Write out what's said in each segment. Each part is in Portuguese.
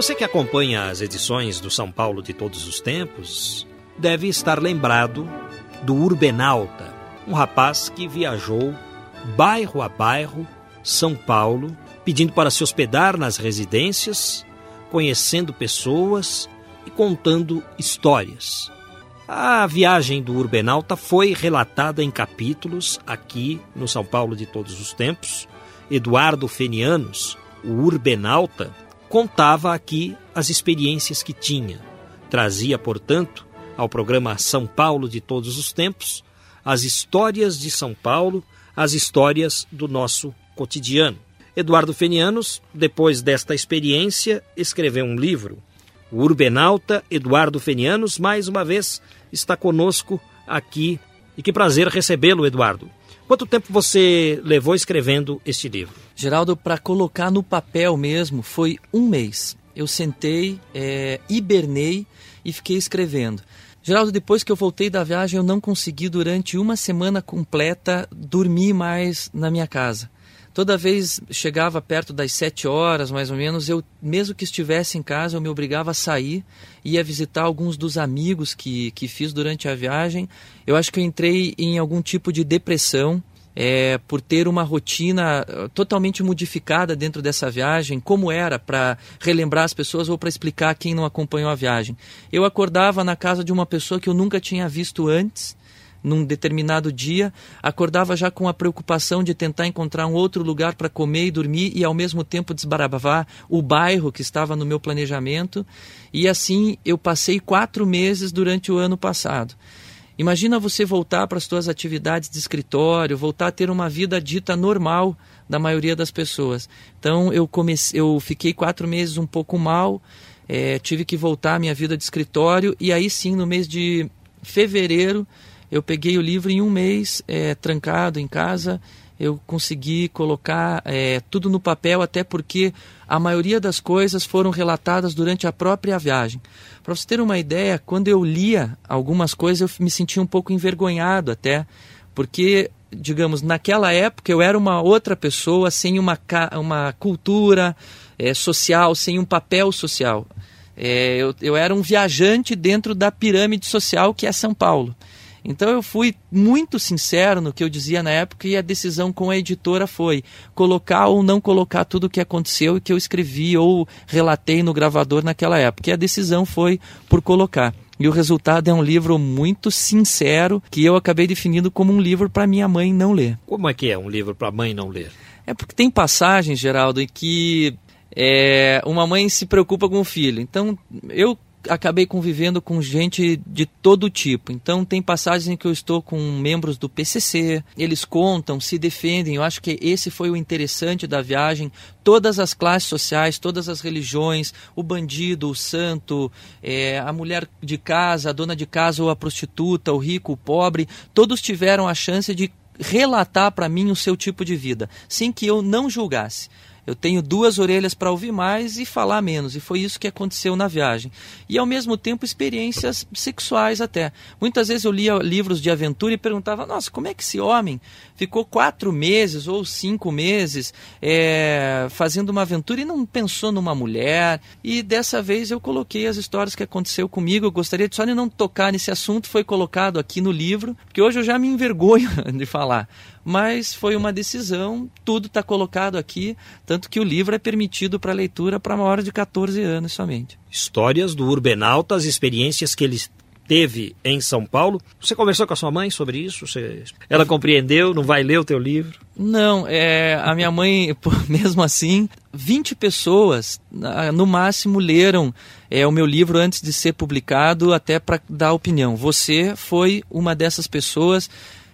Você que acompanha as edições do São Paulo de todos os tempos deve estar lembrado do Urbenalta, um rapaz que viajou bairro a bairro, São Paulo, pedindo para se hospedar nas residências, conhecendo pessoas e contando histórias. A viagem do Urbenalta foi relatada em capítulos aqui no São Paulo de todos os tempos. Eduardo Fenianos, o Urbenalta, contava aqui as experiências que tinha. Trazia, portanto, ao programa São Paulo de todos os tempos, as histórias de São Paulo, as histórias do nosso cotidiano. Eduardo Fenianos, depois desta experiência, escreveu um livro. O Urbenauta Eduardo Fenianos, mais uma vez, está conosco aqui. E que prazer recebê-lo, Eduardo. Quanto tempo você levou escrevendo este livro? Geraldo, para colocar no papel mesmo, foi um mês. Eu sentei, é, hibernei e fiquei escrevendo. Geraldo, depois que eu voltei da viagem, eu não consegui durante uma semana completa dormir mais na minha casa. Toda vez chegava perto das sete horas, mais ou menos, eu, mesmo que estivesse em casa, eu me obrigava a sair, ia visitar alguns dos amigos que, que fiz durante a viagem. Eu acho que eu entrei em algum tipo de depressão, é, por ter uma rotina uh, totalmente modificada dentro dessa viagem, como era para relembrar as pessoas ou para explicar quem não acompanhou a viagem. Eu acordava na casa de uma pessoa que eu nunca tinha visto antes, num determinado dia, acordava já com a preocupação de tentar encontrar um outro lugar para comer e dormir e ao mesmo tempo desbaravar o bairro que estava no meu planejamento. E assim eu passei quatro meses durante o ano passado. Imagina você voltar para as suas atividades de escritório, voltar a ter uma vida dita normal da maioria das pessoas. Então eu comecei, eu fiquei quatro meses um pouco mal, é, tive que voltar à minha vida de escritório e aí sim no mês de fevereiro eu peguei o livro em um mês é, trancado em casa eu consegui colocar é, tudo no papel, até porque a maioria das coisas foram relatadas durante a própria viagem. Para você ter uma ideia, quando eu lia algumas coisas, eu me sentia um pouco envergonhado até, porque, digamos, naquela época eu era uma outra pessoa, sem uma, uma cultura é, social, sem um papel social. É, eu, eu era um viajante dentro da pirâmide social que é São Paulo. Então eu fui muito sincero no que eu dizia na época e a decisão com a editora foi colocar ou não colocar tudo o que aconteceu e que eu escrevi ou relatei no gravador naquela época. E a decisão foi por colocar. E o resultado é um livro muito sincero que eu acabei definindo como um livro para minha mãe não ler. Como é que é um livro para a mãe não ler? É porque tem passagens, Geraldo, em que é, uma mãe se preocupa com o filho. Então, eu acabei convivendo com gente de todo tipo. Então tem passagens em que eu estou com membros do PCC, eles contam, se defendem. Eu acho que esse foi o interessante da viagem. Todas as classes sociais, todas as religiões, o bandido, o santo, é, a mulher de casa, a dona de casa ou a prostituta, o rico, o pobre, todos tiveram a chance de relatar para mim o seu tipo de vida, sem que eu não julgasse eu tenho duas orelhas para ouvir mais e falar menos. E foi isso que aconteceu na viagem. E ao mesmo tempo experiências sexuais até. Muitas vezes eu lia livros de aventura e perguntava: nossa, como é que esse homem ficou quatro meses ou cinco meses é, fazendo uma aventura e não pensou numa mulher? E dessa vez eu coloquei as histórias que aconteceu comigo. Eu gostaria de só de não tocar nesse assunto, foi colocado aqui no livro, porque hoje eu já me envergonho de falar mas foi uma decisão, tudo está colocado aqui, tanto que o livro é permitido para leitura para maiores de 14 anos somente. Histórias do Urbenalta, as experiências que ele teve em São Paulo. Você conversou com a sua mãe sobre isso? Você... Ela compreendeu? Não vai ler o teu livro? Não, é, a minha mãe, mesmo assim, 20 pessoas, no máximo, leram é, o meu livro antes de ser publicado, até para dar opinião. Você foi uma dessas pessoas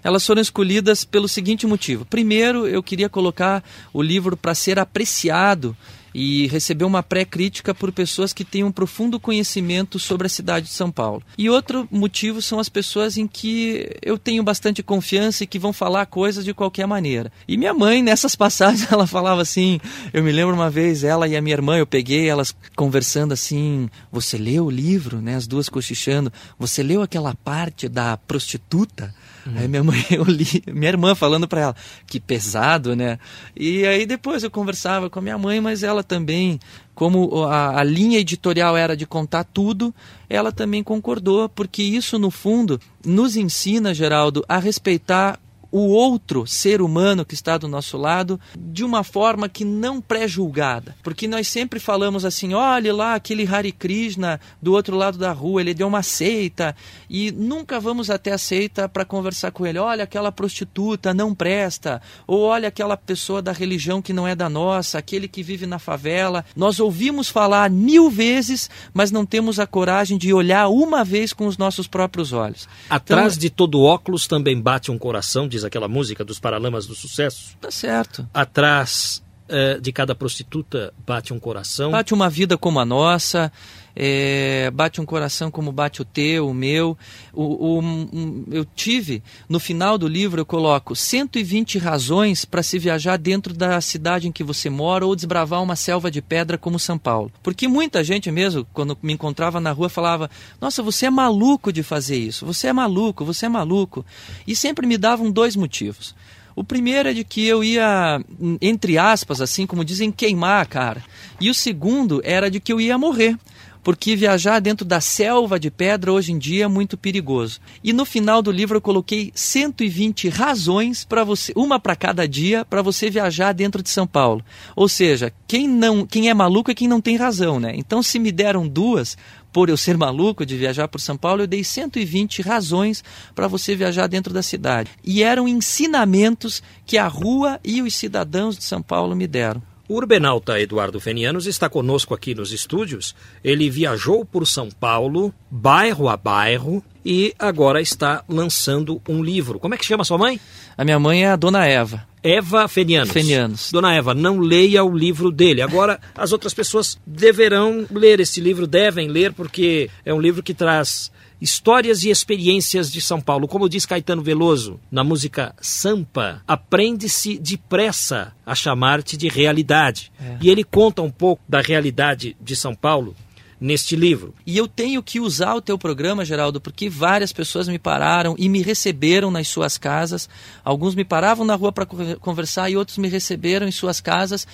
elas foram escolhidas pelo seguinte motivo. Primeiro, eu queria colocar o livro para ser apreciado e receber uma pré-crítica por pessoas que têm um profundo conhecimento sobre a cidade de São Paulo. E outro motivo são as pessoas em que eu tenho bastante confiança e que vão falar coisas de qualquer maneira. E minha mãe, nessas passagens, ela falava assim: eu me lembro uma vez, ela e a minha irmã, eu peguei elas conversando assim: você leu o livro, né? As duas cochichando, você leu aquela parte da prostituta? Aí minha mãe, eu li, minha irmã falando para ela, que pesado, né? E aí depois eu conversava com a minha mãe, mas ela também, como a, a linha editorial era de contar tudo, ela também concordou, porque isso no fundo nos ensina, Geraldo, a respeitar o outro ser humano que está do nosso lado de uma forma que não pré-julgada. Porque nós sempre falamos assim: olhe lá aquele Hare Krishna do outro lado da rua, ele deu uma seita, e nunca vamos até a seita para conversar com ele. Olha, aquela prostituta não presta, ou olha aquela pessoa da religião que não é da nossa, aquele que vive na favela. Nós ouvimos falar mil vezes, mas não temos a coragem de olhar uma vez com os nossos próprios olhos. Atrás então, de todo óculos também bate um coração, diz aquela música dos Paralamas do Sucesso. Tá certo. Atrás é, de cada prostituta bate um coração. Bate uma vida como a nossa, é, bate um coração como bate o teu, o meu. O, o um, eu tive, no final do livro, eu coloco 120 razões para se viajar dentro da cidade em que você mora ou desbravar uma selva de pedra como São Paulo. Porque muita gente mesmo, quando me encontrava na rua, falava: Nossa, você é maluco de fazer isso, você é maluco, você é maluco. E sempre me davam dois motivos. O primeiro é de que eu ia, entre aspas, assim como dizem, queimar a cara. E o segundo era de que eu ia morrer porque viajar dentro da selva de pedra hoje em dia é muito perigoso. E no final do livro eu coloquei 120 razões para você, uma para cada dia, para você viajar dentro de São Paulo. Ou seja, quem não, quem é maluco é quem não tem razão, né? Então se me deram duas, por eu ser maluco de viajar por São Paulo, eu dei 120 razões para você viajar dentro da cidade. E eram ensinamentos que a rua e os cidadãos de São Paulo me deram. O urbenauta Eduardo Fenianos está conosco aqui nos estúdios. Ele viajou por São Paulo, bairro a bairro, e agora está lançando um livro. Como é que chama sua mãe? A minha mãe é a Dona Eva. Eva Fenianos. Fenianos. Dona Eva, não leia o livro dele. Agora, as outras pessoas deverão ler esse livro, devem ler, porque é um livro que traz Histórias e experiências de São Paulo. Como diz Caetano Veloso na música Sampa, aprende-se depressa a chamar-te de realidade. É. E ele conta um pouco da realidade de São Paulo neste livro. E eu tenho que usar o teu programa, Geraldo, porque várias pessoas me pararam e me receberam nas suas casas. Alguns me paravam na rua para conversar e outros me receberam em suas casas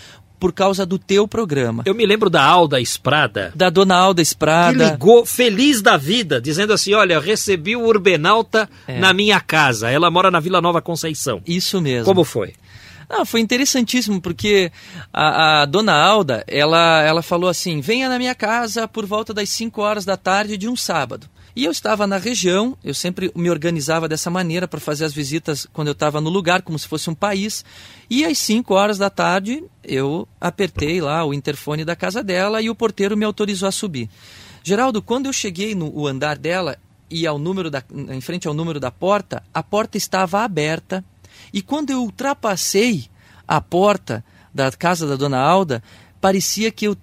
por causa do teu programa. Eu me lembro da Alda Esprada. Da dona Alda Esprada. Que ligou feliz da vida, dizendo assim: olha, recebi o Urbenalta é. na minha casa. Ela mora na Vila Nova Conceição. Isso mesmo. Como foi? Ah, foi interessantíssimo, porque a, a, dona Alda, ela, ela falou assim: venha na minha casa por volta das 5 horas da tarde de um sábado. E eu estava na região, eu sempre me organizava dessa maneira para fazer as visitas quando eu estava no lugar, como se fosse um país. E às 5 horas da tarde eu apertei lá o interfone da casa dela e o porteiro me autorizou a subir. Geraldo, quando eu cheguei no andar dela e ao número da, em frente ao número da porta, a porta estava aberta. E quando eu ultrapassei a porta da casa da dona Alda, parecia que eu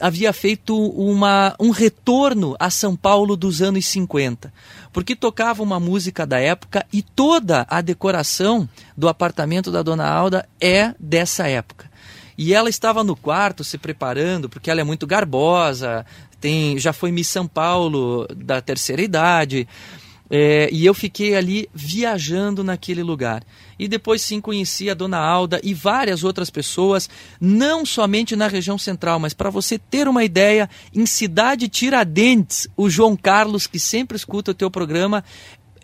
havia feito uma, um retorno a São Paulo dos anos 50, porque tocava uma música da época e toda a decoração do apartamento da dona Alda é dessa época. E ela estava no quarto se preparando, porque ela é muito garbosa, tem, já foi Miss São Paulo da terceira idade. É, e eu fiquei ali viajando naquele lugar. E depois sim conheci a dona Alda e várias outras pessoas, não somente na região central, mas para você ter uma ideia, em Cidade Tiradentes, o João Carlos, que sempre escuta o teu programa,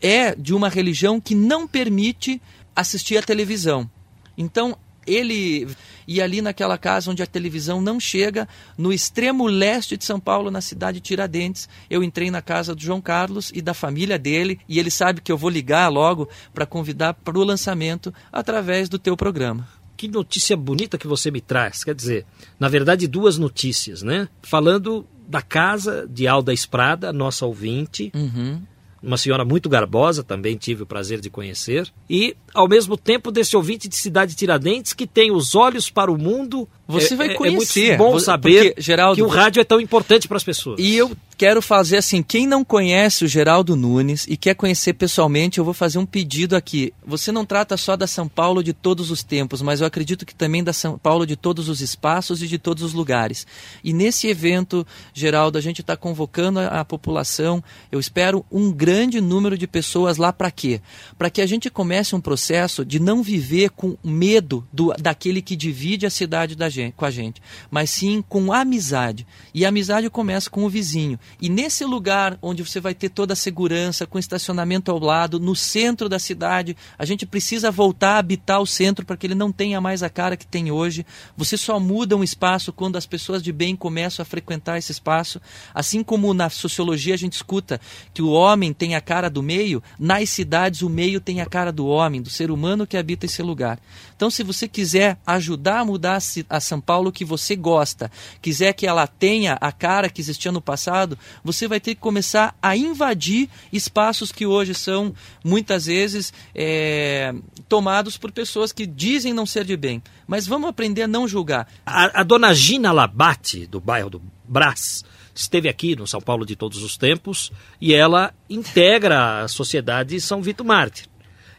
é de uma religião que não permite assistir à televisão. Então, ele e ali naquela casa onde a televisão não chega, no extremo leste de São Paulo, na cidade de Tiradentes, eu entrei na casa do João Carlos e da família dele, e ele sabe que eu vou ligar logo para convidar para o lançamento através do teu programa. Que notícia bonita que você me traz. Quer dizer, na verdade, duas notícias, né? Falando da casa de Alda Esprada, nossa ouvinte. Uhum uma senhora muito garbosa, também tive o prazer de conhecer, e ao mesmo tempo desse ouvinte de Cidade Tiradentes que tem os olhos para o mundo. Você é, vai conhecer. É muito bom saber porque, Geraldo, que o rádio é tão importante para as pessoas. E eu quero fazer assim, quem não conhece o Geraldo Nunes e quer conhecer pessoalmente, eu vou fazer um pedido aqui. Você não trata só da São Paulo de todos os tempos, mas eu acredito que também da São Paulo de todos os espaços e de todos os lugares. E nesse evento, Geraldo, a gente está convocando a, população. Eu espero um grande número de pessoas lá para quê? Para que a gente comece um processo processo de não viver com medo do, daquele que divide a cidade da gente, com a gente, mas sim com amizade. E a amizade começa com o vizinho. E nesse lugar onde você vai ter toda a segurança, com estacionamento ao lado, no centro da cidade, a gente precisa voltar a habitar o centro para que ele não tenha mais a cara que tem hoje. Você só muda um espaço quando as pessoas de bem começam a frequentar esse espaço. Assim como na sociologia a gente escuta que o homem tem a cara do meio, nas cidades o meio tem a cara do homem, do ser humano que habita esse lugar. Então, se você quiser ajudar a mudar a São Paulo que você gosta, quiser que ela tenha a cara que existia no passado, você vai ter que começar a invadir espaços que hoje são muitas vezes é, tomados por pessoas que dizem não ser de bem. Mas vamos aprender a não julgar. A, a dona Gina Labate, do bairro do Brás, esteve aqui no São Paulo de todos os tempos e ela integra a sociedade São Vito Mártir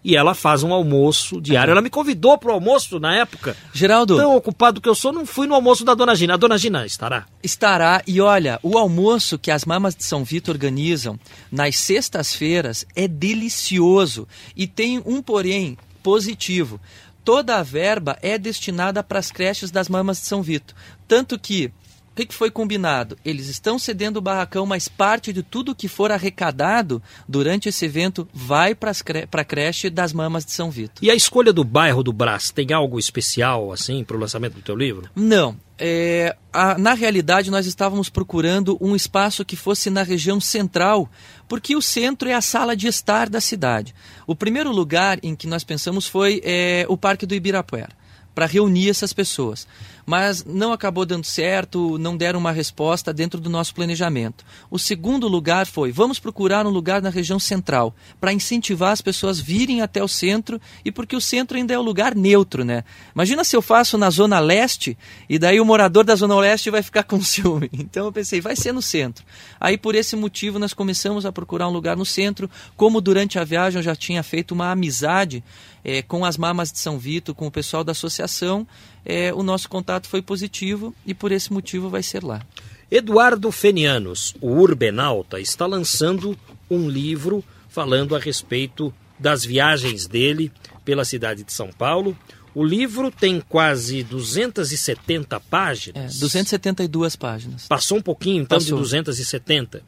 e ela faz um almoço diário. Ela me convidou para o almoço na época. Geraldo. Tão ocupado que eu sou, não fui no almoço da Dona Gina. A Dona Gina estará? Estará. E olha, o almoço que as mamas de São Vito organizam nas sextas-feiras é delicioso. E tem um porém positivo. Toda a verba é destinada para as creches das mamas de São Vito. Tanto que o que, que, foi combinado? Eles estão cedendo o barracão, mas parte de tudo que for arrecadado durante esse evento vai para a creche das mamas de São Vito. E a escolha do bairro do Brás tem algo especial assim para o lançamento do teu livro? Não. É, a, na realidade, nós estávamos procurando um espaço que fosse na região central, porque o centro é a sala de estar da cidade. O primeiro lugar em que nós pensamos foi é, o Parque do Ibirapuera, para reunir essas pessoas mas não acabou dando certo, não deram uma resposta dentro do nosso planejamento. O segundo lugar foi: vamos procurar um lugar na região central, para incentivar as pessoas virem até o centro e porque o centro ainda é o lugar neutro, né? Imagina se eu faço na zona leste e daí o morador da zona leste vai ficar com ciúme. Então eu pensei, vai ser no centro. Aí por esse motivo nós começamos a procurar um lugar no centro, como durante a viagem eu já tinha feito uma amizade é, com as mamas de São Vito, com o pessoal da associação, é, o nosso contato foi positivo e por esse motivo vai ser lá. Eduardo Fenianos, o urbenauta, está lançando um livro falando a respeito das viagens dele pela cidade de São Paulo. O livro tem quase 270 páginas. É, 272 páginas. Passou um pouquinho, então, Passou. de 270.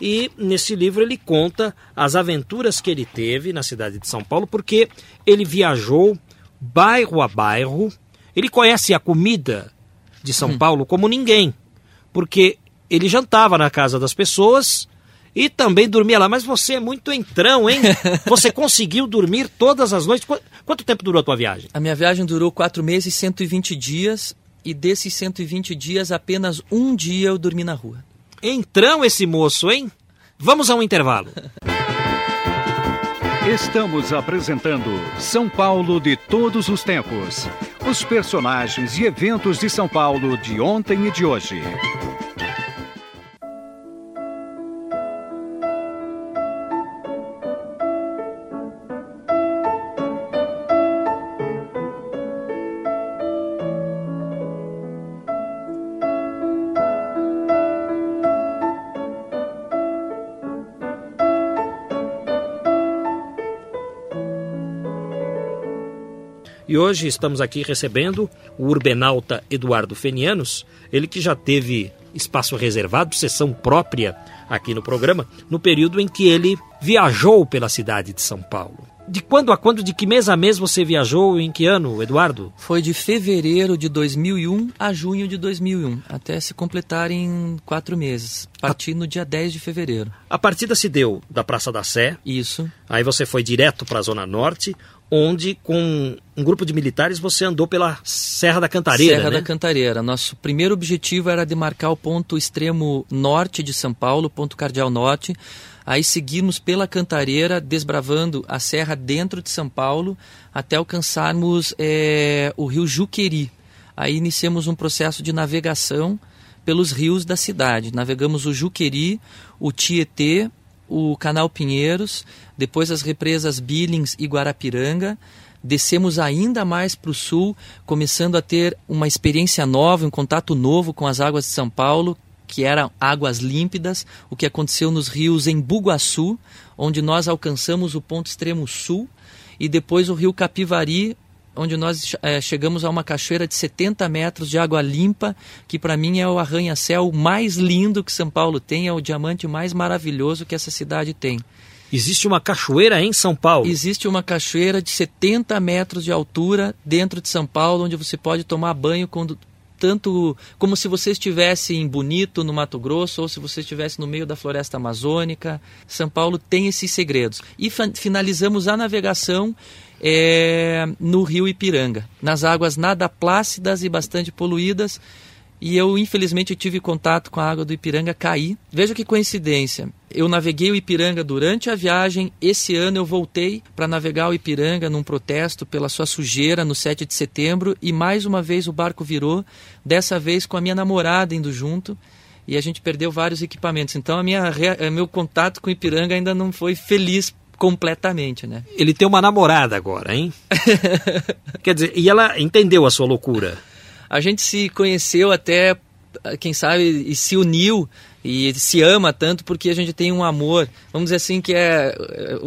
E nesse livro ele conta as aventuras que ele teve na cidade de São Paulo, porque ele viajou bairro a bairro, ele conhece a comida de São hum. Paulo como ninguém, porque ele jantava na casa das pessoas e também dormia lá. Mas você é muito entrão, hein? Você conseguiu dormir todas as noites. Quanto tempo durou a tua viagem? A minha viagem durou quatro meses e 120 dias. E desses 120 dias, apenas um dia eu dormi na rua. Entrão esse moço, hein? Vamos a um intervalo. Estamos apresentando São Paulo de todos os tempos. Os personagens e eventos de São Paulo de ontem e de hoje. E hoje estamos aqui recebendo o urbenauta Eduardo Fenianos, ele que já teve espaço reservado, sessão própria aqui no programa, no período em que ele viajou pela cidade de São Paulo. De quando a quando, de que mês a mês você viajou? Em que ano, Eduardo? Foi de fevereiro de 2001 a junho de 2001, até se completar em quatro meses. Parti no dia 10 de fevereiro. A partida se deu da Praça da Sé. Isso. Aí você foi direto para a Zona Norte, onde com um grupo de militares você andou pela Serra da Cantareira. Serra né? da Cantareira. Nosso primeiro objetivo era demarcar o ponto extremo norte de São Paulo, ponto cardeal norte. Aí seguimos pela Cantareira, desbravando a serra dentro de São Paulo, até alcançarmos é, o rio Juqueri. Aí iniciamos um processo de navegação pelos rios da cidade. Navegamos o Juqueri, o Tietê, o Canal Pinheiros, depois as represas Billings e Guarapiranga. Descemos ainda mais para o sul, começando a ter uma experiência nova, um contato novo com as águas de São Paulo, que eram águas límpidas, o que aconteceu nos rios em Bugaçu, onde nós alcançamos o ponto extremo sul, e depois o rio Capivari, onde nós é, chegamos a uma cachoeira de 70 metros de água limpa, que para mim é o arranha-céu mais lindo que São Paulo tem, é o diamante mais maravilhoso que essa cidade tem. Existe uma cachoeira em São Paulo? Existe uma cachoeira de 70 metros de altura dentro de São Paulo, onde você pode tomar banho quando tanto como se você estivesse em Bonito, no Mato Grosso, ou se você estivesse no meio da floresta amazônica. São Paulo tem esses segredos. E finalizamos a navegação é, no rio Ipiranga, nas águas nada plácidas e bastante poluídas. E eu, infelizmente, tive contato com a água do Ipiranga, caí. Veja que coincidência. Eu naveguei o Ipiranga durante a viagem. Esse ano eu voltei para navegar o Ipiranga num protesto pela sua sujeira no 7 de setembro. E mais uma vez o barco virou, dessa vez com a minha namorada indo junto. E a gente perdeu vários equipamentos. Então, a minha, meu contato com o Ipiranga ainda não foi feliz completamente, né? Ele tem uma namorada agora, hein? Quer dizer, e ela entendeu a sua loucura? A gente se conheceu até, quem sabe, e se uniu e se ama tanto porque a gente tem um amor, vamos dizer assim, que é, é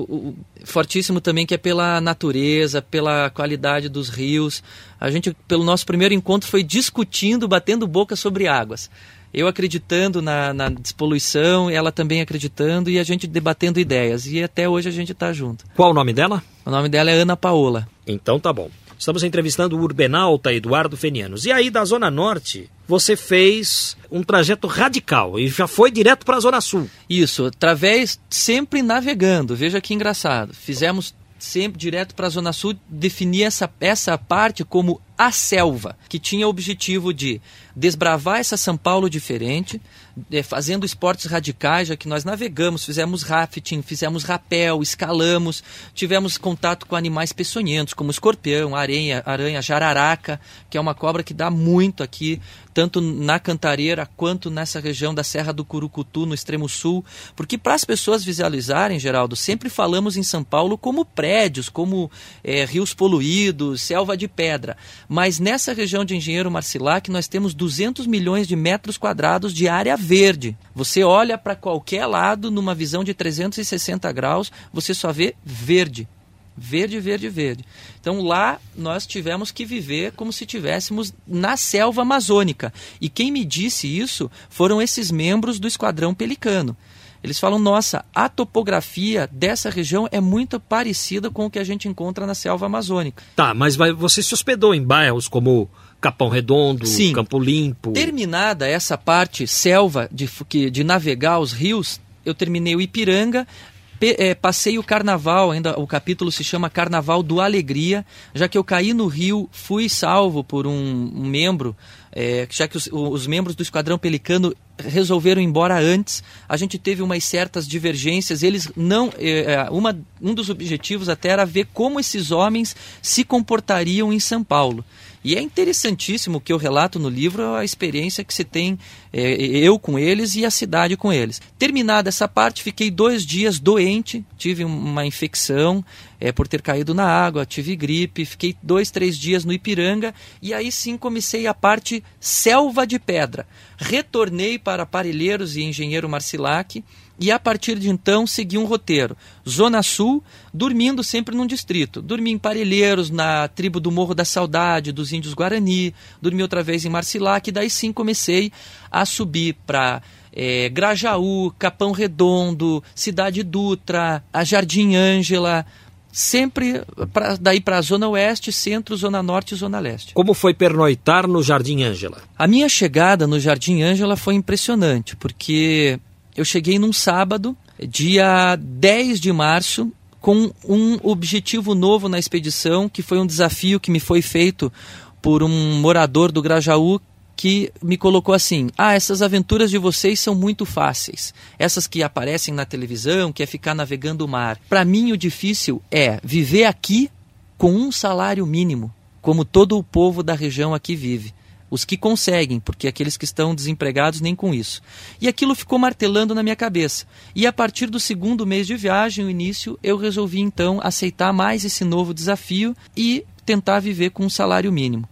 fortíssimo também, que é pela natureza, pela qualidade dos rios. A gente, pelo nosso primeiro encontro, foi discutindo, batendo boca sobre águas. Eu acreditando na, na despoluição, ela também acreditando e a gente debatendo ideias. E até hoje a gente está junto. Qual o nome dela? O nome dela é Ana Paola. Então tá bom. Estamos entrevistando o urbenauta Eduardo Fenianos. E aí, da Zona Norte, você fez um trajeto radical e já foi direto para a Zona Sul. Isso, através, sempre navegando. Veja que engraçado. Fizemos sempre direto para a Zona Sul, definir essa, essa parte como a selva, que tinha o objetivo de desbravar essa São Paulo diferente, é, fazendo esportes radicais, já que nós navegamos, fizemos rafting, fizemos rapel, escalamos, tivemos contato com animais peçonhentos, como escorpião, aranha, aranha, jararaca, que é uma cobra que dá muito aqui, tanto na Cantareira quanto nessa região da Serra do Curucutu, no extremo sul, porque para as pessoas visualizarem, Geraldo, sempre falamos em São Paulo como prédios, como é, rios poluídos, selva de pedra, mas nessa região de Engenheiro Marcilac nós temos 200 milhões de metros quadrados de área verde. Você olha para qualquer lado numa visão de 360 graus, você só vê verde. Verde, verde, verde. Então lá nós tivemos que viver como se tivéssemos na selva amazônica. E quem me disse isso foram esses membros do Esquadrão Pelicano. Eles falam: nossa, a topografia dessa região é muito parecida com o que a gente encontra na selva amazônica. Tá, mas você se hospedou em bairros como Capão Redondo, Sim. Campo Limpo. Terminada essa parte selva de, de navegar os rios, eu terminei o Ipiranga, é, passei o carnaval, ainda o capítulo se chama Carnaval do Alegria, já que eu caí no rio, fui salvo por um, um membro, é, já que os, os, membros do Esquadrão Pelicano resolveram ir embora antes, a gente teve umas certas divergências, eles não, é uma, um dos objetivos até era ver como esses homens se comportariam em São Paulo. E é interessantíssimo que eu relato no livro a experiência que se tem é, eu com eles e a cidade com eles. Terminada essa parte, fiquei dois dias doente, tive uma infecção é, por ter caído na água, tive gripe, fiquei dois, três dias no Ipiranga e aí sim comecei a parte selva de pedra. Retornei para Parelheiros e Engenheiro Marcilac e a partir de então segui um roteiro. Zona Sul, dormindo sempre num distrito. Dormi em Parelheiros, na tribo do Morro da Saudade, dos Índios Guarani, dormi outra vez em Marcilac, e daí sim comecei a subir para é, Grajaú, Capão Redondo, Cidade Dutra, a Jardim Ângela, sempre pra, daí para a Zona Oeste, Centro, Zona Norte e Zona Leste. Como foi pernoitar no Jardim Ângela? A minha chegada no Jardim Ângela foi impressionante, porque eu cheguei num sábado, dia 10 de março, com um objetivo novo na expedição, que foi um desafio que me foi feito por um morador do Grajaú que me colocou assim: Ah, essas aventuras de vocês são muito fáceis. Essas que aparecem na televisão, que é ficar navegando o mar. Para mim, o difícil é viver aqui com um salário mínimo, como todo o povo da região aqui vive. Os que conseguem, porque aqueles que estão desempregados nem com isso. E aquilo ficou martelando na minha cabeça. E a partir do segundo mês de viagem, o início, eu resolvi então aceitar mais esse novo desafio e tentar viver com um salário mínimo.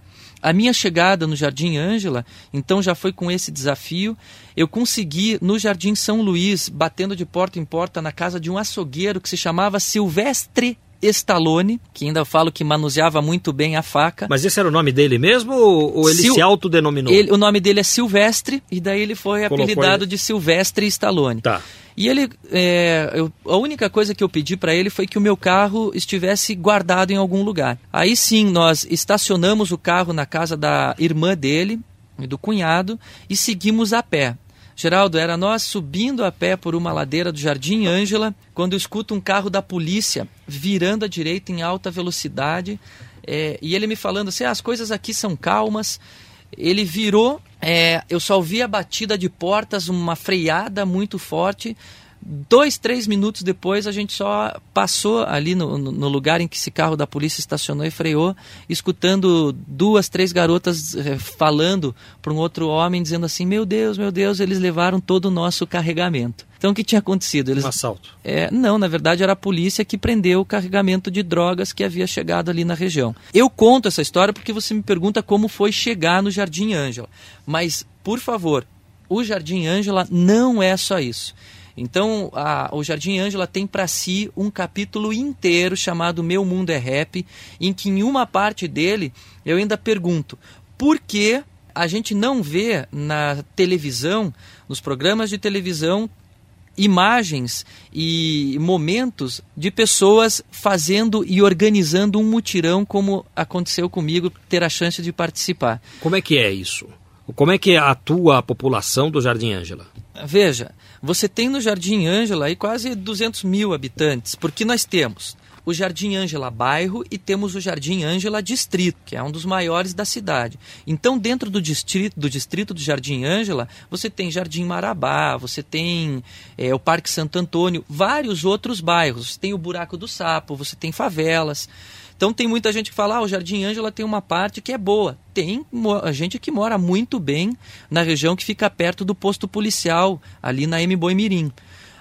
A minha chegada no Jardim Ângela, então já foi com esse desafio. Eu consegui no Jardim São Luís, batendo de porta em porta na casa de um açougueiro que se chamava Silvestre Stallone, que ainda falo que manuseava muito bem a faca. Mas esse era o nome dele mesmo ou ele Sil... se autodenominou? Ele, o nome dele é Silvestre e daí ele foi Colocou apelidado ele... de Silvestre Stallone. Tá. E ele, é, eu, a única coisa que eu pedi para ele foi que o meu carro estivesse guardado em algum lugar. Aí sim, nós estacionamos o carro na casa da irmã dele, do cunhado, e seguimos a pé. Geraldo, era nós subindo a pé por uma ladeira do Jardim Ângela, quando escuto um carro da polícia virando à direita em alta velocidade, é, e ele me falando assim: ah, as coisas aqui são calmas. Ele virou é, eu só ouvi a batida de portas, uma freada muito forte. Dois, três minutos depois, a gente só passou ali no, no, lugar em que esse carro da polícia estacionou e freou, escutando duas, três garotas eh, falando para um outro homem, dizendo assim: Meu Deus, meu Deus, eles levaram todo o nosso carregamento. Então, o que tinha acontecido? Eles, um assalto? É, não, na verdade, era a polícia que prendeu o carregamento de drogas que havia chegado ali na região. Eu conto essa história porque você me pergunta como foi chegar no Jardim Ângela. Mas, por favor, o Jardim Ângela não é só isso. Então, a, o Jardim Ângela tem para si um capítulo inteiro chamado Meu Mundo é Rap, em que em uma parte dele eu ainda pergunto por que a gente não vê na televisão, nos programas de televisão, imagens e momentos de pessoas fazendo e organizando um mutirão como aconteceu comigo ter a chance de participar. Como é que é isso? Como é que atua a população do Jardim Ângela? Veja, você tem no Jardim Ângela aí quase 200 mil habitantes, porque nós temos o Jardim Ângela bairro e temos o Jardim Ângela distrito, que é um dos maiores da cidade. Então, dentro do distrito do, distrito do Jardim Ângela, você tem Jardim Marabá, você tem é, o Parque Santo Antônio, vários outros bairros. Você tem o Buraco do Sapo, você tem favelas. Então tem muita gente que fala, ah, o Jardim Ângela tem uma parte que é boa. Tem gente que mora muito bem na região que fica perto do posto policial, ali na M. Boimirim.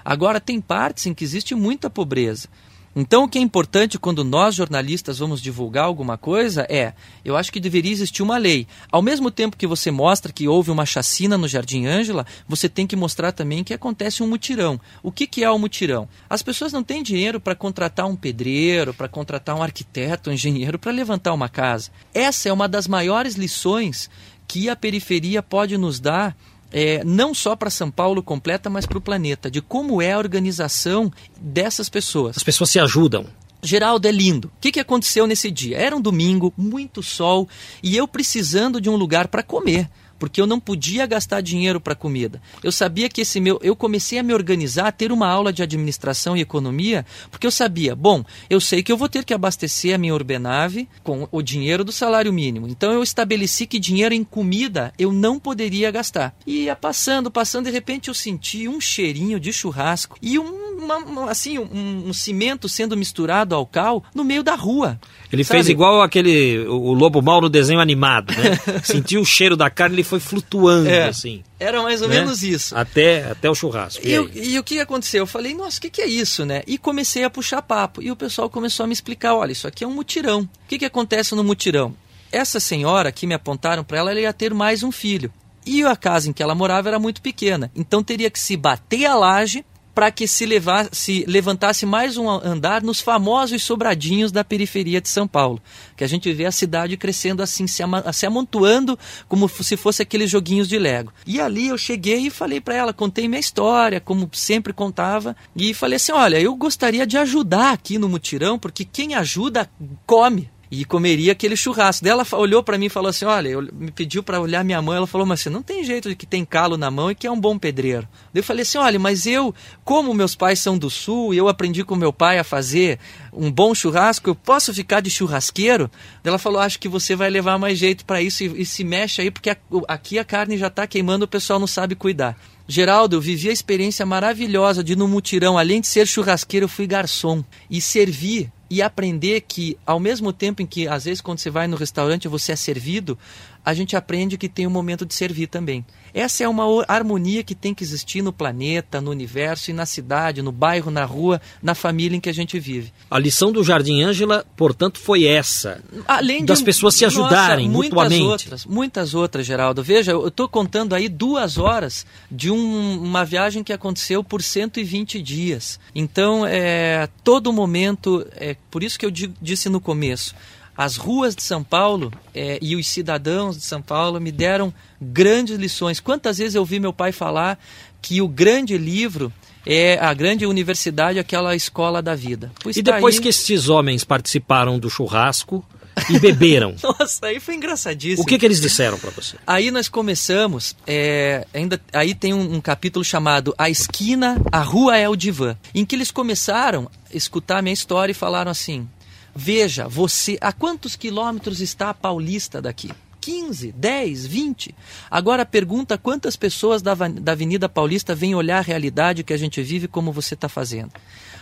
Agora tem partes em que existe muita pobreza. Então, o que é importante quando nós jornalistas vamos divulgar alguma coisa é: eu acho que deveria existir uma lei. Ao mesmo tempo que você mostra que houve uma chacina no Jardim Ângela, você tem que mostrar também que acontece um mutirão. O que, que é o mutirão? As pessoas não têm dinheiro para contratar um pedreiro, para contratar um arquiteto, um engenheiro para levantar uma casa. Essa é uma das maiores lições que a periferia pode nos dar é, não só para São Paulo completa, mas para o planeta, de como é a organização dessas pessoas. As pessoas se ajudam. Geraldo é lindo. O que, que aconteceu nesse dia? Era um domingo, muito sol, e eu precisando de um lugar para comer porque eu não podia gastar dinheiro para comida. Eu sabia que esse meu, eu comecei a me organizar, a ter uma aula de administração e economia, porque eu sabia, bom, eu sei que eu vou ter que abastecer a minha urbenave com o dinheiro do salário mínimo. Então eu estabeleci que dinheiro em comida eu não poderia gastar. E ia passando, passando, de repente eu senti um cheirinho de churrasco e um uma, assim, um, um, cimento sendo misturado ao cal no meio da rua. Ele sabe? fez igual aquele o lobo mal no desenho animado, né? Sentiu o cheiro da carne, ele foi flutuando é, assim. Era mais ou né? menos isso. Até, até o churrasco. E, e, e o que aconteceu? Eu falei, nossa, o que, que é isso, né? E comecei a puxar papo. E o pessoal começou a me explicar, olha, isso aqui é um mutirão. O que, que acontece no mutirão? Essa senhora que me apontaram para ela, ela ia ter mais um filho. E a casa em que ela morava era muito pequena. Então teria que se bater a laje para que se, levasse, levantasse mais um andar nos famosos sobradinhos da periferia de São Paulo. Que a gente vê a cidade crescendo assim, se, ama, se amontoando como se fosse aqueles joguinhos de Lego. E ali eu cheguei e falei para ela, contei minha história, como sempre contava, e falei assim: olha, eu gostaria de ajudar aqui no mutirão, porque quem ajuda come e comeria aquele churrasco. Daí ela olhou para mim e falou assim: Olha, me pediu para olhar minha mão. Ela falou: Mas você não tem jeito de que tem calo na mão e que é um bom pedreiro. Daí eu falei assim: Olha, mas eu, como meus pais são do sul e eu aprendi com meu pai a fazer um bom churrasco, eu posso ficar de churrasqueiro? Daí ela falou: Acho que você vai levar mais jeito para isso e, e, se mexe aí, porque a, aqui a carne já está queimando, o pessoal não sabe cuidar. Geraldo, eu vivi a experiência maravilhosa de no mutirão, além de ser churrasqueiro, eu fui garçom e servi e aprender que, ao mesmo tempo em que, às vezes, quando você vai no restaurante você é servido, a gente aprende que tem um momento de servir também. Essa é uma harmonia que tem que existir no planeta, no universo e na cidade, no bairro, na rua, na família em que a gente vive. A lição do Jardim Ângela, portanto, foi essa. Além das de, pessoas se ajudarem nossa, mutuamente. Muitas outras, muitas outras, Geraldo. Veja, eu estou contando aí duas horas de um, uma viagem que aconteceu por 120 dias. Então, é, todo momento, é, por isso que eu disse no começo, as ruas de São Paulo é, e os cidadãos de São Paulo me deram grandes lições. Quantas vezes eu vi meu pai falar que o grande livro é a grande universidade, aquela escola da vida. Pois e tá depois aí... que esses homens participaram do churrasco e beberam. Nossa, aí foi engraçadíssimo. O que, que eles disseram para você? Aí nós começamos, é, ainda aí tem um, um, capítulo chamado A Esquina, a Rua é o Divã, em que eles começaram a escutar a minha história e falaram assim: Veja, você, a quantos quilômetros está a Paulista daqui? 15, 10, 20. Agora pergunta quantas pessoas da, da Avenida Paulista vêm olhar a realidade que a gente vive como você está fazendo.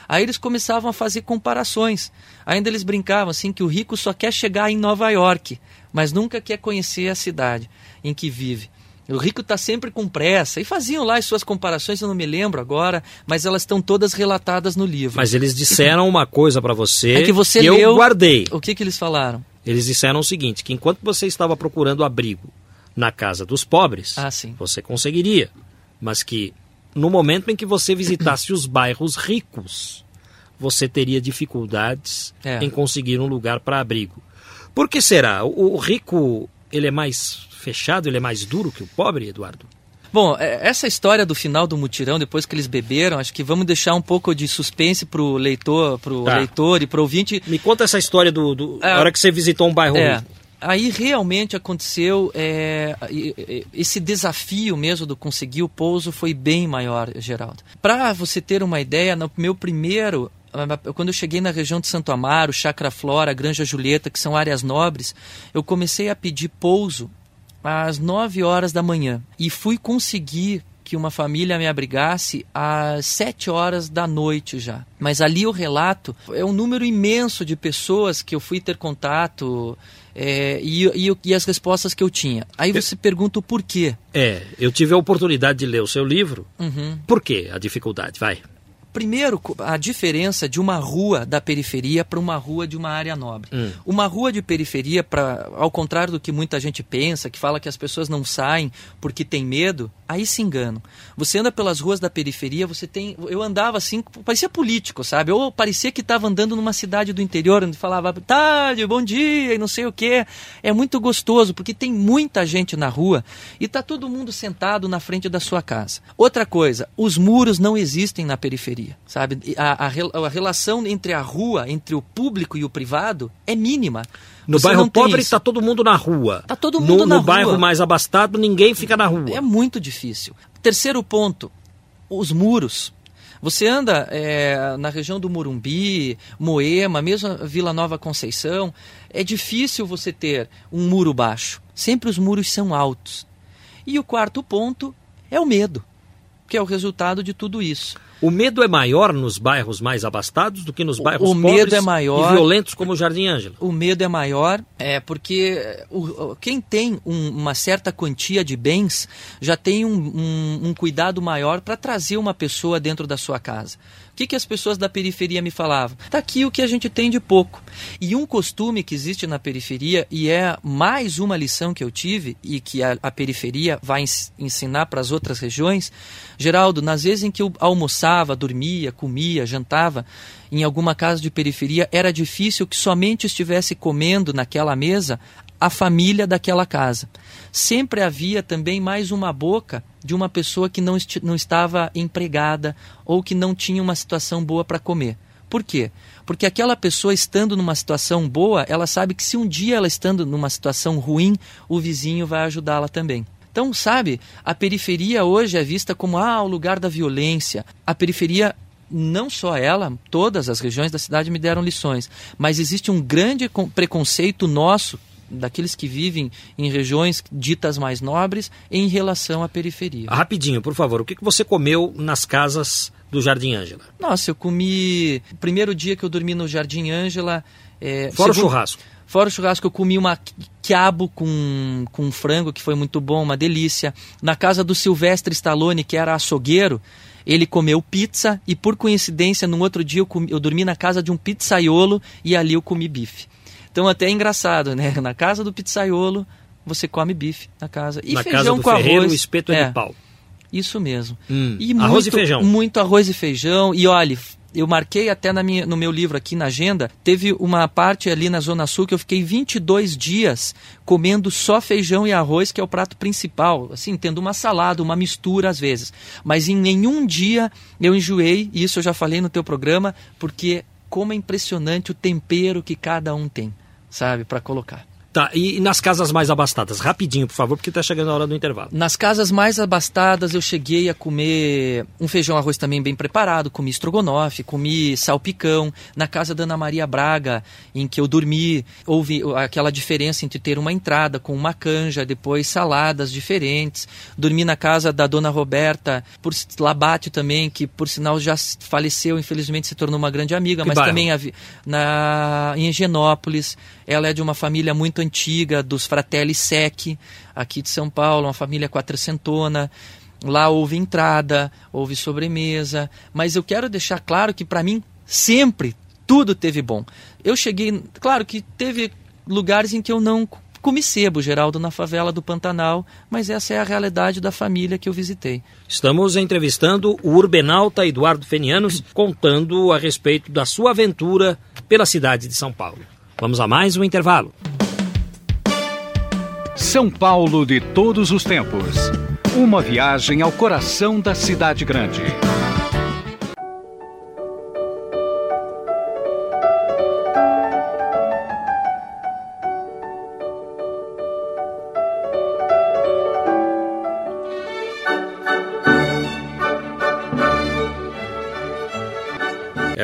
Aí eles começavam a fazer comparações. Ainda eles brincavam assim que o rico só quer chegar em Nova York, mas nunca quer conhecer a cidade em que vive. O rico está sempre com pressa. E faziam lá as suas comparações, eu não me lembro agora, mas elas estão todas relatadas no livro. Mas eles disseram uma coisa para você, é que, você que leu... eu guardei. O que, que eles falaram? Eles disseram o seguinte, que enquanto você estava procurando abrigo na casa dos pobres, ah, você conseguiria. Mas que no momento em que você visitasse os bairros ricos, você teria dificuldades é. em conseguir um lugar para abrigo. Por que será? O, o rico ele é mais fechado, ele é mais duro que o pobre, Eduardo? Bom, é, essa história do final do mutirão, depois que eles beberam, acho que vamos deixar um pouco de suspense pro leitor, pro tá. leitor e pro ouvinte. Me conta essa história do, do é, hora que você visitou um bairro. É, aí realmente aconteceu é, esse desafio mesmo do conseguir o pouso foi bem maior, Geraldo. Para você ter uma ideia, no meu primeiro quando eu cheguei na região de Santo Amaro, Chacra Flora, Granja Julieta, que são áreas nobres, eu comecei a pedir pouso às 9 horas da manhã e fui conseguir que uma família me abrigasse às 7 horas da noite já. Mas ali o relato é um número imenso de pessoas que eu fui ter contato é, e, e, e, as respostas que eu tinha. Aí você pergunta o porquê. É, eu tive a oportunidade de ler o seu livro. Uhum. Por que a dificuldade? Vai. Primeiro, a diferença de uma rua da periferia para uma rua de uma área nobre. Hum. Uma rua de periferia, pra, ao contrário do que muita gente pensa, que fala que as pessoas não saem porque tem medo, aí se engano. Você anda pelas ruas da periferia, você tem. Eu andava assim, parecia político, sabe? Ou parecia que estava andando numa cidade do interior, onde falava tarde, bom dia e não sei o quê. É muito gostoso, porque tem muita gente na rua e está todo mundo sentado na frente da sua casa. Outra coisa, os muros não existem na periferia sabe? A, a, a, relação entre a rua, entre o público e o privado é mínima. No Você bairro pobre está todo mundo na rua. Está todo mundo no, na no rua. No bairro mais abastado, ninguém fica na rua. É muito difícil. Terceiro ponto, os muros. Você anda é, na região do Morumbi, Moema, mesmo Vila Nova Conceição, é difícil você ter um muro baixo. Sempre os muros são altos. E o quarto ponto é o medo, que é o resultado de tudo isso. O medo é maior nos bairros mais abastados do que nos bairros o pobres medo é maior, e violentos como o Jardim Ângela. O medo é maior é porque o, quem tem um, uma certa quantia de bens já tem um, um, um cuidado maior para trazer uma pessoa dentro da sua casa. O que, que as pessoas da periferia me falavam? Está aqui o que a gente tem de pouco. E um costume que existe na periferia, e é mais uma lição que eu tive, e que a, a periferia vai ensinar para as outras regiões, Geraldo, nas vezes em que eu almoçava, dormia, comia, jantava, em alguma casa de periferia, era difícil que somente estivesse comendo naquela mesa a família daquela casa. Sempre havia também mais uma boca de uma pessoa que não, não estava empregada ou que não tinha uma situação boa para comer. Por quê? Porque aquela pessoa estando numa situação boa, ela sabe que se um dia ela estando numa situação ruim, o vizinho vai ajudá-la também. Então, sabe, a periferia hoje é vista como ah, o lugar da violência. A periferia não só ela, todas as regiões da cidade me deram lições, mas existe um grande preconceito nosso daqueles que vivem em regiões ditas mais nobres em relação à periferia. Rapidinho, por favor, o que você comeu nas casas do Jardim Ângela? Nossa, eu comi. Primeiro dia que eu dormi no Jardim Ângela. É, Fora segundo... o churrasco. Fora o churrasco, eu comi uma quiabo com, com frango, que foi muito bom, uma delícia. Na casa do Silvestre Stallone, que era açougueiro, ele comeu pizza e, por coincidência, no outro dia eu, comi, eu dormi na casa de um pizzaiolo e ali eu comi bife. Então até é engraçado, né? Na casa do pizzaiolo você come bife na casa. E na feijão com ferreiro, arroz. espeto é, de pau. Isso mesmo. Hum, e arroz muito, e feijão. Muito arroz e feijão. E olha, eu marquei até na minha, no meu livro aqui na agenda, teve uma parte ali na Zona Sul que eu fiquei 22 dias comendo só feijão e arroz, que é o prato principal, assim, tendo uma salada, uma mistura às vezes. Mas em nenhum dia eu enjoei, e isso eu já falei no teu programa, porque como é impressionante o tempero que cada um tem sabe, para colocar. Tá, e nas casas mais abastadas? Rapidinho, por favor, porque está chegando a hora do intervalo. Nas casas mais abastadas eu cheguei a comer um feijão arroz também bem preparado, comi estrogonofe, comi salpicão. Na casa da Ana Maria Braga, em que eu dormi, houve aquela diferença entre ter uma entrada com uma canja, depois saladas diferentes. Dormi na casa da Dona Roberta, por Labate também, que por sinal já faleceu, infelizmente se tornou uma grande amiga, que mas bairro? também na, em Higienópolis. Ela é de uma família muito antiga, dos Fratelli Sec, aqui de São Paulo, uma família quatrocentona. Lá houve entrada, houve sobremesa, mas eu quero deixar claro que para mim sempre tudo teve bom. Eu cheguei, claro que teve lugares em que eu não comi sebo, Geraldo, na favela do Pantanal, mas essa é a realidade da família que eu visitei. Estamos entrevistando o urbenauta Eduardo Fenianos, contando a respeito da sua aventura pela cidade de São Paulo. Vamos a mais um intervalo. São Paulo de todos os tempos. Uma viagem ao coração da cidade grande.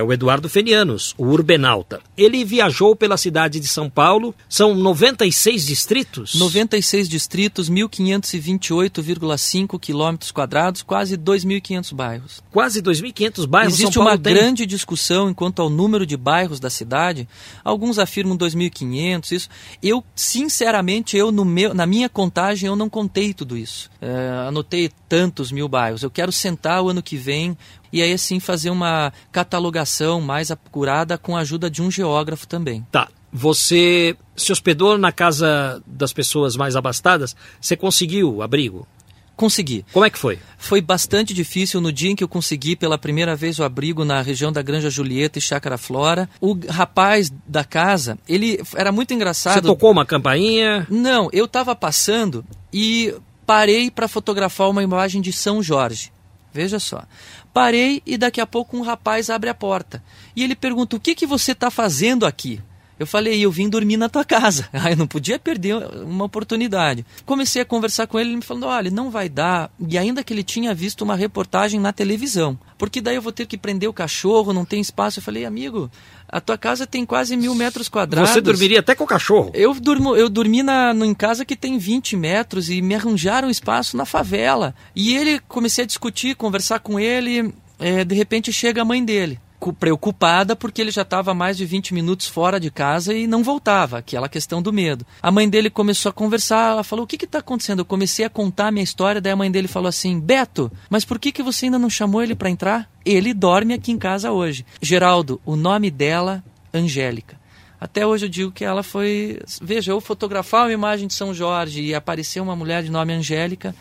O Eduardo Fenianos, o urbenauta. Ele viajou pela cidade de São Paulo, são 96 distritos? 96 distritos, 1.528,5 quilômetros quadrados, quase 2.500 bairros. Quase 2.500 bairros Existe São Paulo uma tem? grande discussão enquanto ao número de bairros da cidade. Alguns afirmam 2.500, isso. Eu, sinceramente, eu no meu, na minha contagem, eu não contei tudo isso. É, anotei tantos mil bairros. Eu quero sentar o ano que vem e aí assim fazer uma catalogação mais apurada com a ajuda de um geógrafo também. Tá. Você se hospedou na casa das pessoas mais abastadas? Você conseguiu abrigo? Consegui. Como é que foi? Foi bastante difícil no dia em que eu consegui pela primeira vez o abrigo na região da Granja Julieta e Chácara Flora. O rapaz da casa, ele era muito engraçado. Você tocou uma campainha? Não, eu estava passando e parei para fotografar uma imagem de São Jorge. Veja só. Parei e daqui a pouco um rapaz abre a porta. E ele pergunta: O que, que você está fazendo aqui? Eu falei, eu vim dormir na tua casa. Ah, eu não podia perder uma oportunidade. Comecei a conversar com ele, ele me falou, olha, não vai dar. E ainda que ele tinha visto uma reportagem na televisão. Porque daí eu vou ter que prender o cachorro, não tem espaço. Eu falei, amigo, a tua casa tem quase mil metros quadrados. Você dormiria até com o cachorro? Eu, durmo, eu dormi na, no, em casa que tem 20 metros e me arranjaram espaço na favela. E ele, comecei a discutir, conversar com ele. É, de repente chega a mãe dele. Preocupada porque ele já estava mais de 20 minutos fora de casa e não voltava, aquela questão do medo. A mãe dele começou a conversar, ela falou: O que está acontecendo? Eu comecei a contar a minha história, daí a mãe dele falou assim: Beto, mas por que, que você ainda não chamou ele para entrar? Ele dorme aqui em casa hoje. Geraldo, o nome dela, Angélica. Até hoje eu digo que ela foi. Veja, eu fotografar uma imagem de São Jorge e apareceu uma mulher de nome Angélica.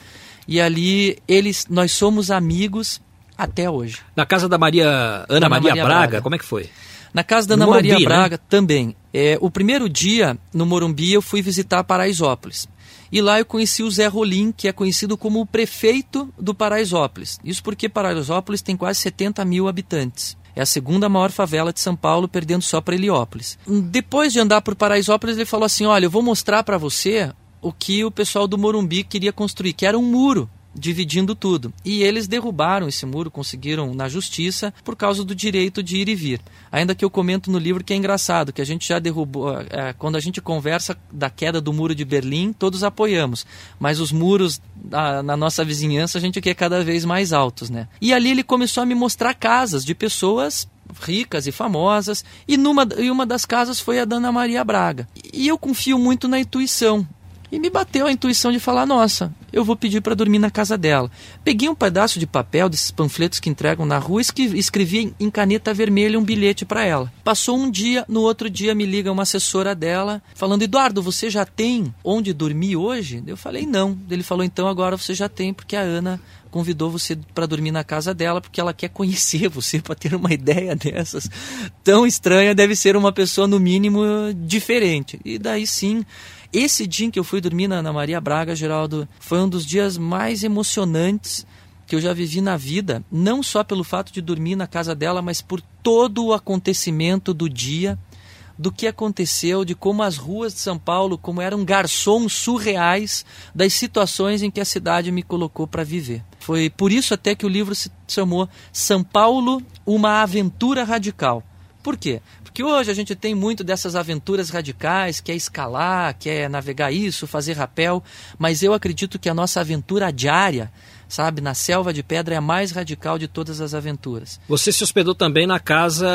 E ali eles, nós somos amigos até hoje. Na casa da Maria Ana, Ana Maria, Maria Braga, Braga, como é que foi? Na casa da Ana Morumbi, Maria né? Braga né? também. É, o primeiro dia no Morumbi eu fui visitar Paraisópolis. E lá eu conheci o Zé Rolim, que é conhecido como o prefeito do Paraisópolis. Isso porque Paraisópolis tem quase 70 mil habitantes. É a segunda maior favela de São Paulo, perdendo só para Heliópolis. Depois de andar por Paraisópolis, ele falou assim: Olha, eu vou mostrar para você o que o pessoal do Morumbi queria construir, que era um muro dividindo tudo. E eles derrubaram esse muro, conseguiram na justiça por causa do direito de ir e vir. Ainda que eu comento no livro que é engraçado, que a gente já derrubou, é, quando a gente conversa da queda do muro de Berlim, todos apoiamos, mas os muros na, nossa vizinhança a gente quer cada vez mais altos, né? E ali ele começou a me mostrar casas de pessoas ricas e famosas, e, numa, e uma das casas foi a da Ana Maria Braga. E eu confio muito na intuição. E me bateu a intuição de falar: nossa, eu vou pedir para dormir na casa dela. Peguei um pedaço de papel desses panfletos que entregam na rua e escrevi em caneta vermelha um bilhete para ela. Passou um dia, no outro dia me liga uma assessora dela falando: Eduardo, você já tem onde dormir hoje? Eu falei: não. Ele falou: então agora você já tem, porque a Ana convidou você para dormir na casa dela porque ela quer conhecer você para ter uma ideia dessas tão estranha deve ser uma pessoa no mínimo diferente e daí sim esse dia em que eu fui dormir na Ana Maria Braga, Geraldo, foi um dos dias mais emocionantes que eu já vivi na vida, não só pelo fato de dormir na casa dela, mas por todo o acontecimento do dia, do que aconteceu, de como as ruas de São Paulo, como eram garçons surreais das situações em que a cidade me colocou para viver. Foi por isso até que o livro se chamou São Paulo, uma aventura radical. Por quê? Porque hoje a gente tem muito dessas aventuras radicais, que é escalar, que é navegar isso, fazer rapel, mas eu acredito que a nossa aventura diária, sabe, na selva de pedra é a mais radical de todas as aventuras. Você se hospedou também na casa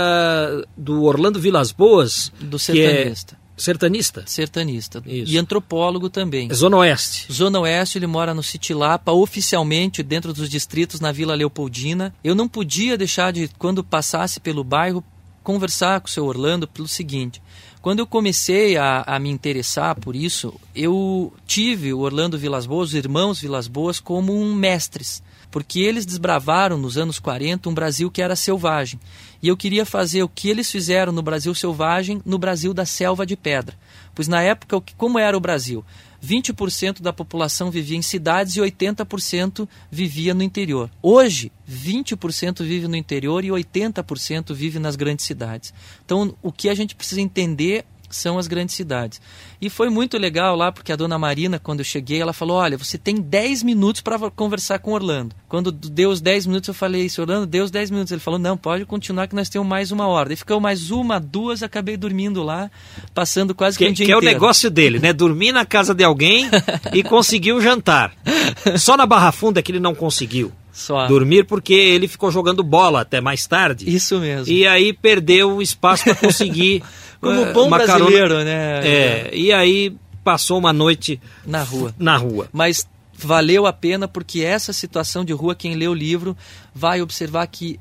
do Orlando Vilas Boas, do sertanista. É... Sertanista? Sertanista. Isso. E antropólogo também. Zona Oeste. Zona Oeste, ele mora no Citilapa, oficialmente dentro dos distritos na Vila Leopoldina. Eu não podia deixar de, quando passasse pelo bairro, conversar com o seu Orlando pelo seguinte: quando eu comecei a, a, me interessar por isso, eu tive o Orlando Vilas Boas, os irmãos Vilas Boas, como um mestres, porque eles desbravaram nos anos 40 um Brasil que era selvagem. E eu queria fazer o que eles fizeram no Brasil selvagem, no Brasil da selva de pedra. Pois na época, como era o Brasil? 20% da população vivia em cidades e 80% vivia no interior. Hoje, 20% vive no interior e 80% vive nas grandes cidades. Então, o que a gente precisa entender são as grandes cidades. E foi muito legal lá, porque a dona Marina, quando eu cheguei, ela falou: Olha, você tem 10 minutos para conversar com Orlando. Quando deu os 10 minutos, eu falei: Isso, Orlando, deu os 10 minutos. Ele falou: Não, pode continuar que nós temos mais uma hora. E ficou mais uma, duas, acabei dormindo lá, passando quase que, que um dia Que inteiro. é o negócio dele, né? Dormir na casa de alguém e conseguir o jantar. Só na Barra Funda que ele não conseguiu. Só. Dormir porque ele ficou jogando bola até mais tarde. Isso mesmo. E aí perdeu o espaço para conseguir Como é, bom brasileiro, carona. né? É, e aí passou uma noite na rua. Na rua. Mas valeu a pena porque essa situação de rua, quem lê o livro vai observar que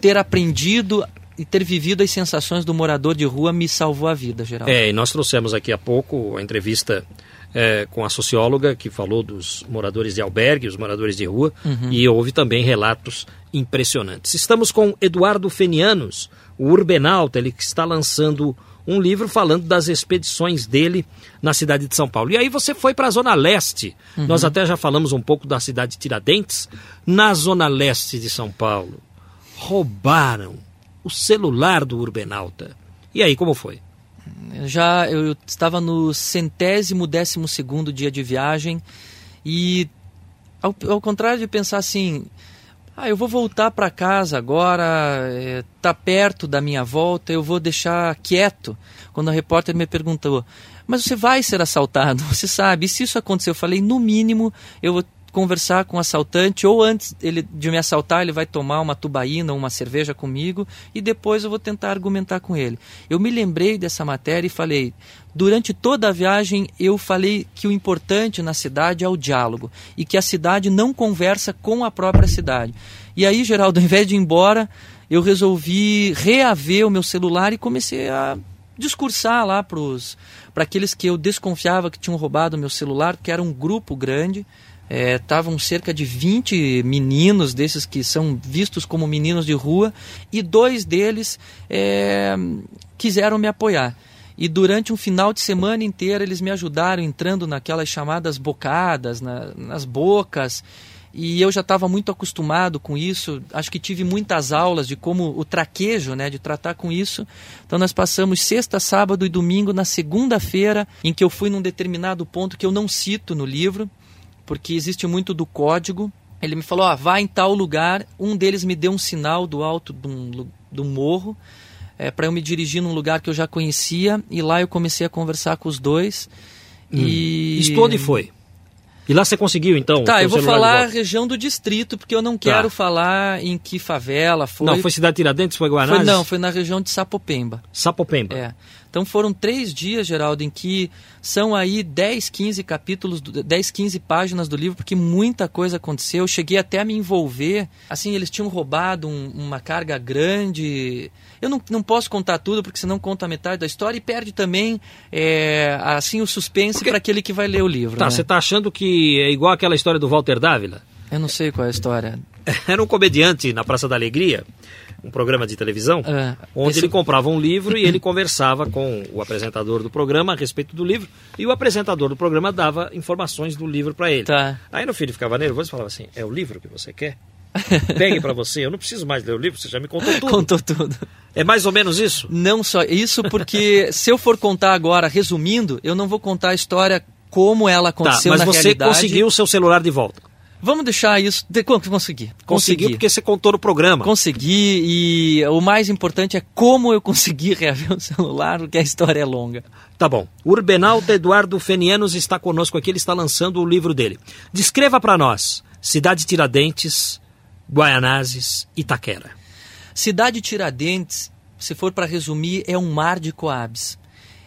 ter aprendido e ter vivido as sensações do morador de rua me salvou a vida, geral. É, e nós trouxemos aqui há pouco a entrevista é, com a socióloga que falou dos moradores de albergue, os moradores de rua, uhum. e houve também relatos impressionantes. Estamos com Eduardo Fenianos, o urbenalta, ele que está lançando um livro falando das expedições dele na cidade de São Paulo. E aí você foi para a Zona Leste. Uhum. Nós até já falamos um pouco da cidade de Tiradentes. Na Zona Leste de São Paulo, roubaram o celular do Urbenalta. E aí, como foi? Já eu estava no centésimo décimo segundo dia de viagem e ao, ao contrário de pensar assim, ah, eu vou voltar para casa agora, é, tá perto da minha volta, eu vou deixar quieto. Quando a repórter me perguntou, mas você vai ser assaltado, você sabe? E se isso acontecer? Eu falei, no mínimo, eu vou conversar com o assaltante, ou antes ele, de me assaltar, ele vai tomar uma tubaína, uma cerveja comigo, e depois eu vou tentar argumentar com ele. Eu me lembrei dessa matéria e falei: durante toda a viagem eu falei que o importante na cidade é o diálogo e que a cidade não conversa com a própria cidade. E aí, Geraldo, ao invés de ir embora, eu resolvi reaver o meu celular e comecei a discursar lá para aqueles que eu desconfiava que tinham roubado o meu celular, que era um grupo grande. Estavam é, cerca de 20 meninos desses que são vistos como meninos de rua e dois deles é, quiseram me apoiar. E durante um final de semana inteiro eles me ajudaram entrando naquelas chamadas bocadas, na, nas bocas e eu já estava muito acostumado com isso. Acho que tive muitas aulas de como o traquejo, né, de tratar com isso. Então nós passamos sexta, sábado e domingo na segunda-feira, em que eu fui num determinado ponto que eu não cito no livro, porque existe muito do código. Ele me falou: ah, vá em tal lugar. Um deles me deu um sinal do alto de um, de um morro é, para eu me dirigir num lugar que eu já conhecia. E lá eu comecei a conversar com os dois. Hum. E... Isso onde foi? E lá você conseguiu, então? Tá, eu vou falar a região do distrito, porque eu não tá. quero tá. falar em que favela foi. Não, foi Cidade Tiradentes, foi Guanás? Foi, não, foi na região de Sapopemba. Sapopemba. É. Então foram três dias, Geraldo, em que são aí 10, 15 capítulos, 10, 15 páginas do livro, porque muita coisa aconteceu. Eu cheguei até a me envolver. Assim, eles tinham roubado um, uma carga grande. Eu não, não posso contar tudo, porque senão conta metade da história e perde também é, assim o suspense porque... para aquele que vai ler o livro. Tá, né? você está achando que é igual aquela história do Walter Dávila? Eu não sei qual é a história. Era um comediante na Praça da Alegria um programa de televisão, é, onde esse... ele comprava um livro e ele conversava com o apresentador do programa a respeito do livro, e o apresentador do programa dava informações do livro para ele. Tá. Aí no filho ficava nervoso e falava assim: É o livro que você quer? Pegue para você, eu não preciso mais ler o livro, você já me contou tudo. Contou tudo. É mais ou menos isso? Não só isso, porque se eu for contar agora, resumindo, eu não vou contar a história como ela tá, aconteceu tá, na realidade. Mas você conseguiu o seu celular de volta? Vamos deixar isso. De, consegui. Conseguiu porque você contou no programa. Consegui e o mais importante é como eu consegui reaver o celular, porque a história é longa. Tá bom. O Urbenaldo Eduardo Fenianos está conosco aqui, ele está lançando o livro dele. Descreva para nós Cidade Tiradentes, Guaianazes, Itaquera. Cidade Tiradentes, se for para resumir, é um mar de coabes.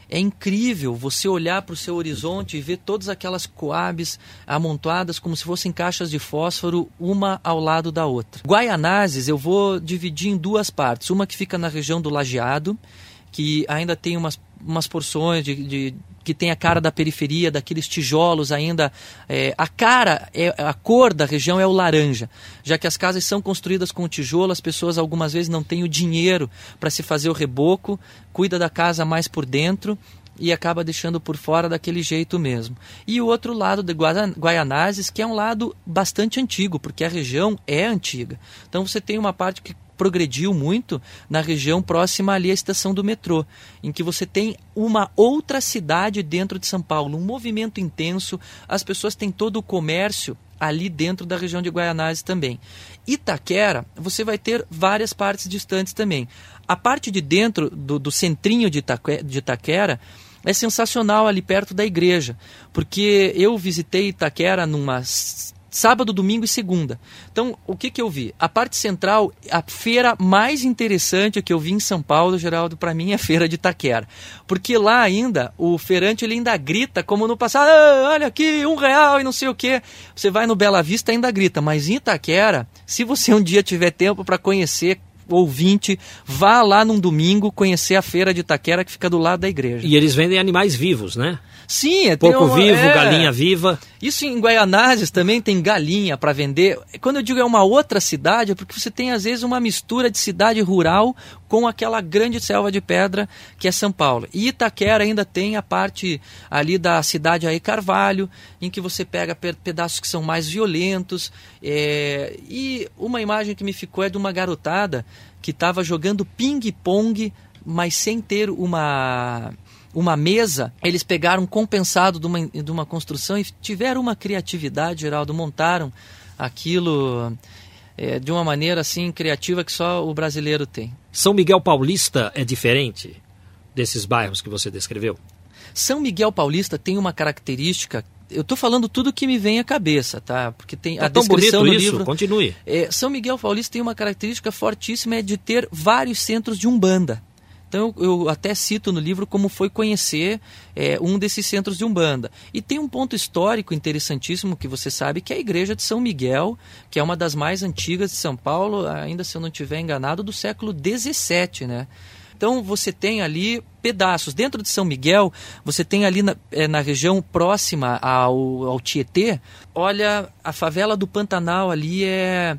É incrível você olhar para o seu horizonte e ver todas aquelas coabes amontoadas como se fossem caixas de fósforo, uma ao lado da outra. Guaianazes eu vou dividir em duas partes. Uma que fica na região do Lajeado, que ainda tem umas, umas porções de, de que tem a cara da periferia, daqueles tijolos ainda. É, a cara, é, a cor da região é o laranja, já que as casas são construídas com tijolo, as pessoas algumas vezes não têm o dinheiro para se fazer o reboco, cuida da casa mais por dentro e acaba deixando por fora daquele jeito mesmo. E o outro lado de Guaianazes, que é um lado bastante antigo, porque a região é antiga. Então você tem uma parte que progrediu muito na região próxima ali à estação do metrô, em que você tem uma outra cidade dentro de São Paulo, um movimento intenso, as pessoas têm todo o comércio ali dentro da região de Guaianazes também. Itaquera, você vai ter várias partes distantes também. A parte de dentro do, do centrinho de, de Itaquera é sensacional ali perto da igreja, porque eu visitei Itaquera numa sábado, domingo e segunda. Então, o que, que eu vi? A parte central, a feira mais interessante que eu vi em São Paulo, Geraldo, para mim é a feira de Itaquera. Porque lá ainda, o feirante ele ainda grita, como no passado, ah, olha aqui, um real e não sei o quê. Você vai no Bela Vista ainda grita, mas em Itaquera, se você um dia tiver tempo para conhecer ouvinte, vá lá num domingo conhecer a feira de Itaquera que fica do lado da igreja. E eles vendem animais vivos, né? Sim, é Porco um, vivo, é... galinha viva. Isso em Guaianazes também tem galinha para vender. Quando eu digo é uma outra cidade, é porque você tem às vezes uma mistura de cidade rural com aquela grande selva de pedra que é São Paulo. E Itaquera ainda tem a parte ali da cidade aí Carvalho, em que você pega pedaços que são mais violentos. É... E uma imagem que me ficou é de uma garotada que estava jogando ping-pong, mas sem ter uma uma mesa, eles pegaram compensado de uma, de uma construção e tiveram uma criatividade, Geraldo, montaram aquilo é, de uma maneira assim criativa que só o brasileiro tem. São Miguel Paulista é diferente desses bairros que você descreveu? São Miguel Paulista tem uma característica eu estou falando tudo que me vem à cabeça, tá? Porque tem tá a descrição isso, livro. continue. É, São Miguel Paulista tem uma característica fortíssima é de ter vários centros de umbanda. Então eu, até cito no livro como foi conhecer é, um desses centros de umbanda. E tem um ponto histórico interessantíssimo que você sabe que é a igreja de São Miguel, que é uma das mais antigas de São Paulo, ainda se eu não estiver enganado, do século XVII, né? Então você tem ali pedaços. Dentro de São Miguel, você tem ali na, é, na região próxima ao, ao Tietê, olha, a favela do Pantanal ali é.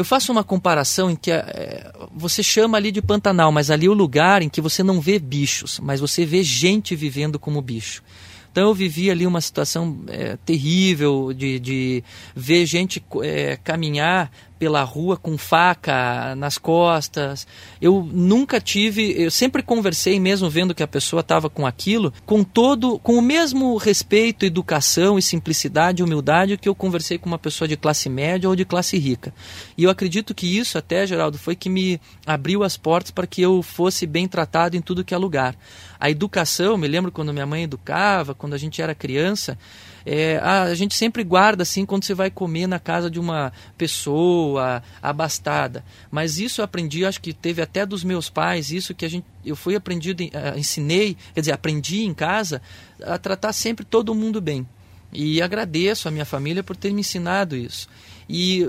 Eu faço uma comparação em que é, você chama ali de Pantanal, mas ali é o lugar em que você não vê bichos, mas você vê gente vivendo como bicho. Então eu vivi ali uma situação é, terrível de, de ver gente é, caminhar pela rua com faca nas costas. Eu nunca tive, eu sempre conversei mesmo vendo que a pessoa estava com aquilo, com todo, com o mesmo respeito, educação e simplicidade, humildade que eu conversei com uma pessoa de classe média ou de classe rica. E eu acredito que isso até, Geraldo, foi que me abriu as portas para que eu fosse bem tratado em tudo que é lugar. A educação, me lembro quando minha mãe educava, quando a gente era criança, é, a gente sempre guarda assim quando você vai comer na casa de uma pessoa abastada. Mas isso eu aprendi, acho que teve até dos meus pais, isso que a gente, eu fui aprendido, uh, ensinei, quer dizer, aprendi em casa a tratar sempre todo mundo bem. E agradeço a minha família por ter me ensinado isso. E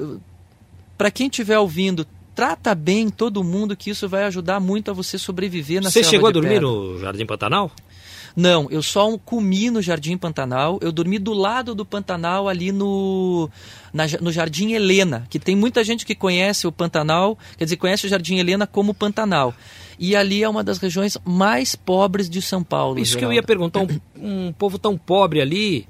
para quem estiver ouvindo, trata bem todo mundo que isso vai ajudar muito a você sobreviver na Você chegou a dormir pedra. no Jardim Pantanal? Não, eu só comi no Jardim Pantanal. Eu dormi do lado do Pantanal, ali no, na, no Jardim Helena, que tem muita gente que conhece o Pantanal, quer dizer, conhece o Jardim Helena como Pantanal. E ali é uma das regiões mais pobres de São Paulo. Isso que eu Geraldo. ia perguntar, um, um povo tão pobre ali,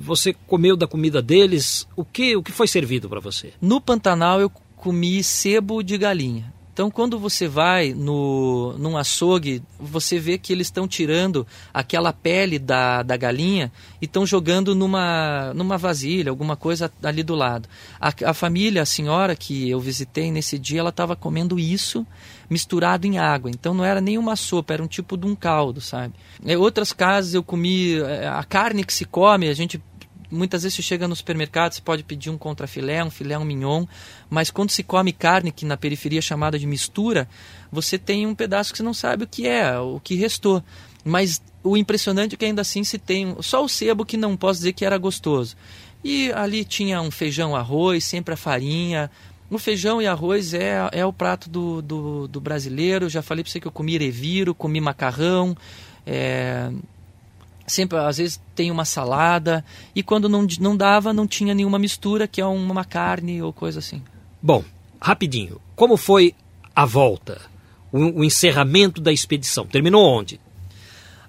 você comeu da comida deles, o que, o que foi servido para você? No Pantanal eu comi sebo de galinha. Então, quando você vai no, num açougue, você vê que eles estão tirando aquela pele da, da galinha e estão jogando numa, numa vasilha, alguma coisa ali do lado. A, a família, a senhora que eu visitei nesse dia, ela estava comendo isso misturado em água. Então, não era nenhuma sopa, era um tipo de um caldo, sabe? Em outras casas eu comi eh, a carne que se come, a gente muitas vezes você chega no supermercado, você pode pedir um contrafilé, um filé, um mignon, mas quando se come carne, que na periferia é chamada de mistura, você tem um pedaço que você não sabe o que é, o que restou. Mas o impressionante é que ainda assim se tem só o sebo que não posso dizer que era gostoso. E ali tinha um feijão, arroz, sempre a farinha. O feijão e arroz é, é o prato do, do, do brasileiro. Já falei para você que eu comi reviro, comi macarrão. É, sempre às vezes tem uma salada e quando não, não dava não tinha nenhuma mistura que é uma carne ou coisa assim Bom, rapidinho, como foi a volta? O, o encerramento da expedição? Terminou onde?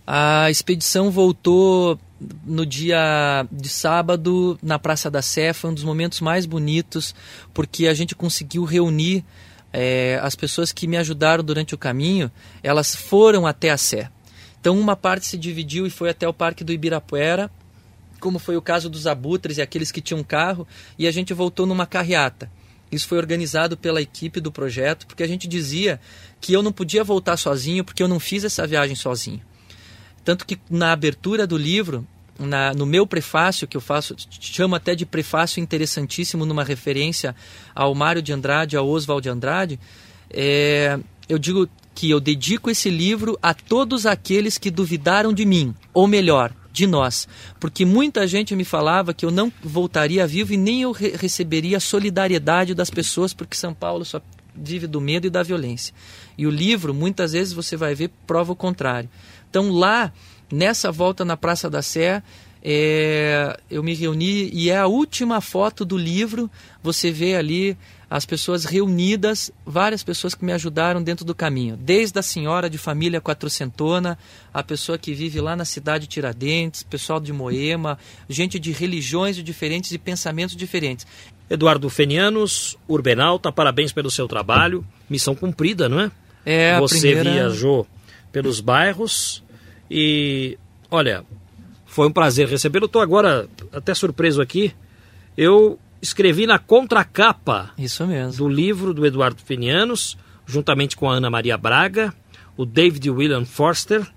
a expedição voltou no dia de sábado na Praça da Sé foi um dos momentos mais bonitos porque a gente conseguiu reunir é, as pessoas que me ajudaram durante o caminho elas foram até a Sé então uma parte se dividiu e foi até o Parque do Ibirapuera como foi o caso dos abutres e aqueles que tinham carro, e a gente voltou numa carreata. Isso foi organizado pela equipe do projeto, porque a gente dizia que eu não podia voltar sozinho, porque eu não fiz essa viagem sozinho. Tanto que na abertura do livro, na, no meu prefácio, que eu faço, chamo até de prefácio interessantíssimo, numa referência ao Mário de Andrade, ao Oswald de Andrade, é, eu digo que eu dedico esse livro a todos aqueles que duvidaram de mim, ou melhor, de nós, porque muita gente me falava que eu não voltaria vivo e nem eu re receberia a solidariedade das pessoas, porque São Paulo só vive do medo e da violência. E o livro, muitas vezes você vai ver, prova o contrário. Então lá, nessa volta na Praça da Sé, é, eu me reuni e é a última foto do livro. Você vê ali as pessoas reunidas, várias pessoas que me ajudaram dentro do caminho, desde a senhora de família quatrocentona, a pessoa que vive lá na cidade de Tiradentes, pessoal de Moema, gente de religiões diferentes e pensamentos diferentes. Eduardo Fenianos, Urbenalta, parabéns pelo seu trabalho. Missão cumprida, não é? É Você primeira... viajou pelos bairros e, olha, foi um prazer recebê-lo. Estou agora até surpreso aqui. Eu escrevi na contracapa Isso mesmo. do livro do Eduardo Fenianos, juntamente com a Ana Maria Braga, o David William Forster,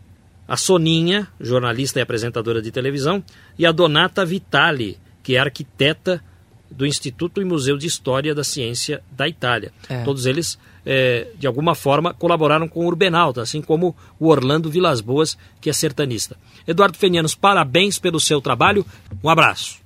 a Soninha, jornalista e apresentadora de televisão, e a Donata Vitali, que é arquiteta do Instituto e Museu de História da Ciência da Itália. É. Todos eles, é, de alguma forma, colaboraram com o Urbenalta, assim como o Orlando Vilas Boas, que é sertanista. Eduardo Fenianos, parabéns pelo seu trabalho. Um abraço.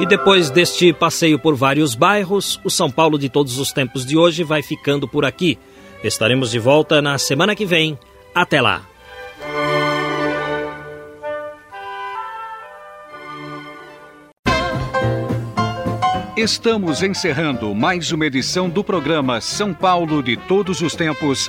E depois deste passeio por vários bairros, o São Paulo de todos os tempos de hoje vai ficando por aqui. Estaremos de volta na semana que vem. Até lá! Estamos encerrando mais uma edição do programa São Paulo de Todos os Tempos.